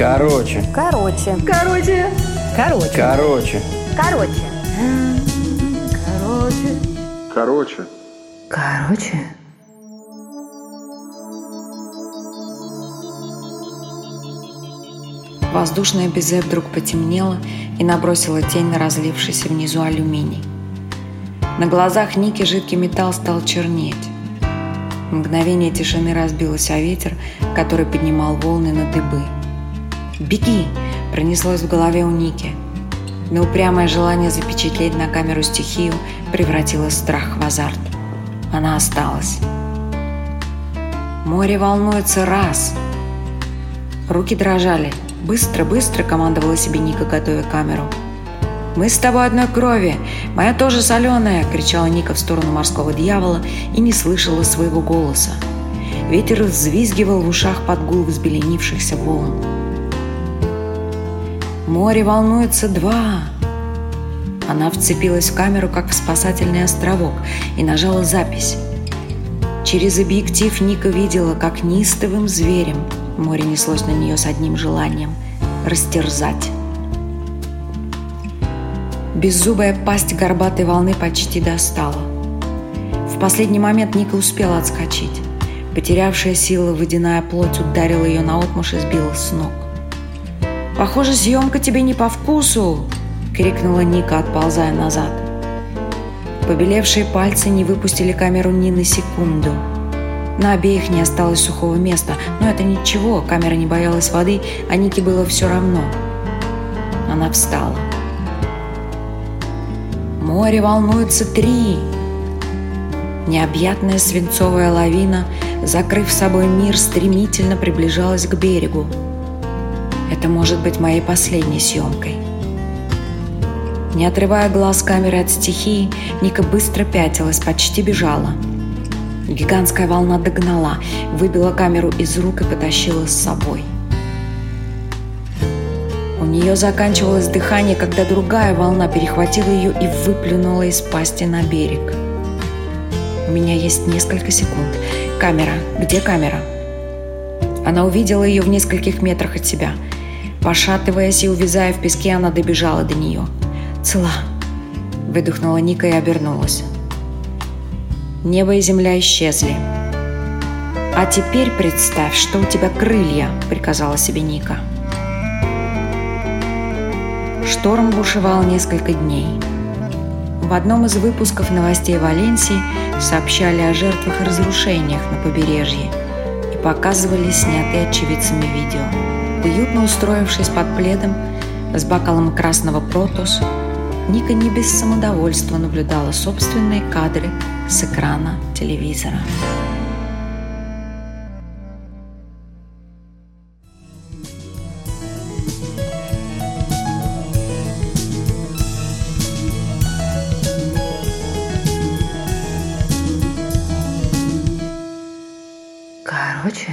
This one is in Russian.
Короче. Короче. Короче. Короче. Короче. Короче. Короче. Короче. Короче. Воздушное безе вдруг потемнело и набросило тень на разлившийся внизу алюминий. На глазах Ники жидкий металл стал чернеть. Мгновение тишины разбилось о ветер, который поднимал волны на дыбы. «Беги!» – пронеслось в голове у Ники. Но упрямое желание запечатлеть на камеру стихию превратило страх в азарт. Она осталась. Море волнуется раз. Руки дрожали. «Быстро, быстро!» – командовала себе Ника, готовя камеру. «Мы с тобой одной крови! Моя тоже соленая!» – кричала Ника в сторону морского дьявола и не слышала своего голоса. Ветер взвизгивал в ушах под гул взбеленившихся волн. «Море волнуется два!» Она вцепилась в камеру, как в спасательный островок, и нажала запись. Через объектив Ника видела, как нистовым зверем море неслось на нее с одним желанием – растерзать. Беззубая пасть горбатой волны почти достала. В последний момент Ника успела отскочить. Потерявшая силы водяная плоть ударила ее на отмуж и сбила с ног. «Похоже, съемка тебе не по вкусу!» — крикнула Ника, отползая назад. Побелевшие пальцы не выпустили камеру ни на секунду. На обеих не осталось сухого места, но это ничего, камера не боялась воды, а Нике было все равно. Она встала. Море волнуется три. Необъятная свинцовая лавина, закрыв собой мир, стремительно приближалась к берегу. Это может быть моей последней съемкой. Не отрывая глаз камеры от стихии, Ника быстро пятилась, почти бежала. Гигантская волна догнала, выбила камеру из рук и потащила с собой. У нее заканчивалось дыхание, когда другая волна перехватила ее и выплюнула из пасти на берег. У меня есть несколько секунд. Камера. Где камера? Она увидела ее в нескольких метрах от себя. Пошатываясь и увязая в песке, она добежала до нее. «Цела!» – выдохнула Ника и обернулась. Небо и земля исчезли. «А теперь представь, что у тебя крылья», – приказала себе Ника. Шторм бушевал несколько дней. В одном из выпусков новостей Валенсии сообщали о жертвах и разрушениях на побережье и показывали снятые очевидцами видео. Уютно устроившись под пледом с бокалом красного протос, Ника не без самодовольства наблюдала собственные кадры с экрана телевизора. Короче.